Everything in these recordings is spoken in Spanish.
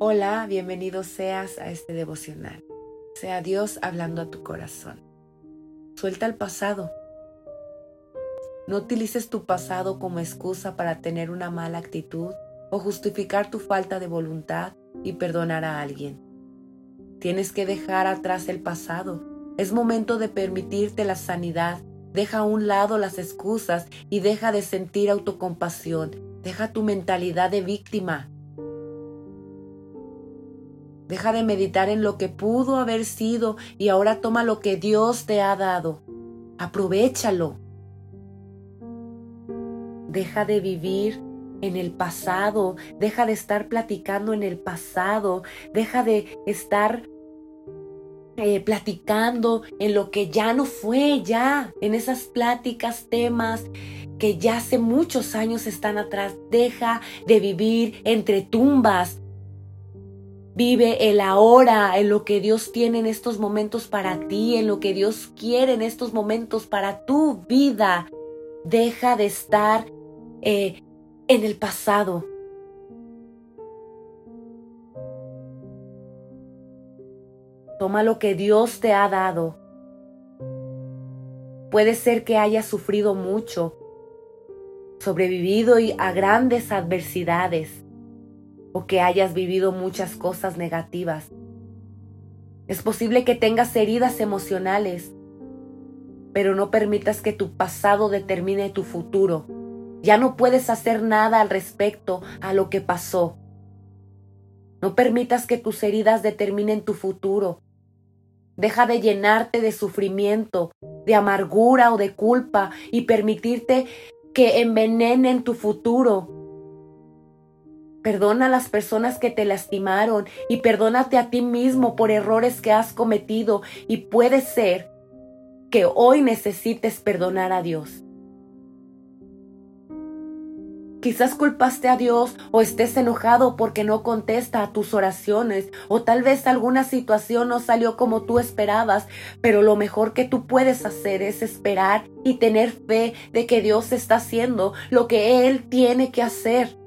Hola, bienvenido seas a este devocional. Sea Dios hablando a tu corazón. Suelta el pasado. No utilices tu pasado como excusa para tener una mala actitud o justificar tu falta de voluntad y perdonar a alguien. Tienes que dejar atrás el pasado. Es momento de permitirte la sanidad. Deja a un lado las excusas y deja de sentir autocompasión. Deja tu mentalidad de víctima Deja de meditar en lo que pudo haber sido y ahora toma lo que Dios te ha dado. Aprovechalo. Deja de vivir en el pasado, deja de estar platicando en el pasado, deja de estar eh, platicando en lo que ya no fue, ya, en esas pláticas, temas que ya hace muchos años están atrás. Deja de vivir entre tumbas, Vive el ahora, en lo que Dios tiene en estos momentos para ti, en lo que Dios quiere en estos momentos para tu vida. Deja de estar eh, en el pasado. Toma lo que Dios te ha dado. Puede ser que hayas sufrido mucho, sobrevivido a grandes adversidades o que hayas vivido muchas cosas negativas. Es posible que tengas heridas emocionales, pero no permitas que tu pasado determine tu futuro. Ya no puedes hacer nada al respecto a lo que pasó. No permitas que tus heridas determinen tu futuro. Deja de llenarte de sufrimiento, de amargura o de culpa y permitirte que envenenen tu futuro Perdona a las personas que te lastimaron y perdónate a ti mismo por errores que has cometido y puede ser que hoy necesites perdonar a Dios. Quizás culpaste a Dios o estés enojado porque no contesta a tus oraciones o tal vez alguna situación no salió como tú esperabas, pero lo mejor que tú puedes hacer es esperar y tener fe de que Dios está haciendo lo que Él tiene que hacer.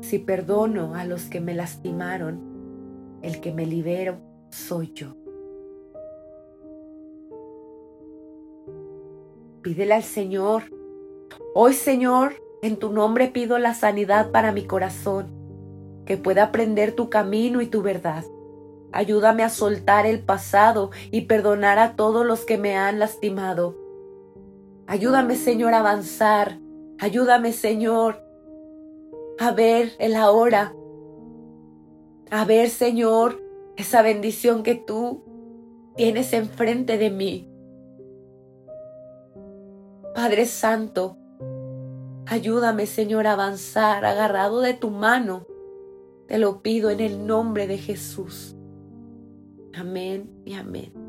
Si perdono a los que me lastimaron, el que me libero soy yo. Pídele al Señor. Hoy, Señor, en tu nombre pido la sanidad para mi corazón, que pueda aprender tu camino y tu verdad. Ayúdame a soltar el pasado y perdonar a todos los que me han lastimado. Ayúdame, Señor, a avanzar. Ayúdame, Señor, a ver el ahora, a ver, Señor, esa bendición que tú tienes enfrente de mí. Padre Santo, ayúdame, Señor, a avanzar agarrado de tu mano. Te lo pido en el nombre de Jesús. Amén y amén.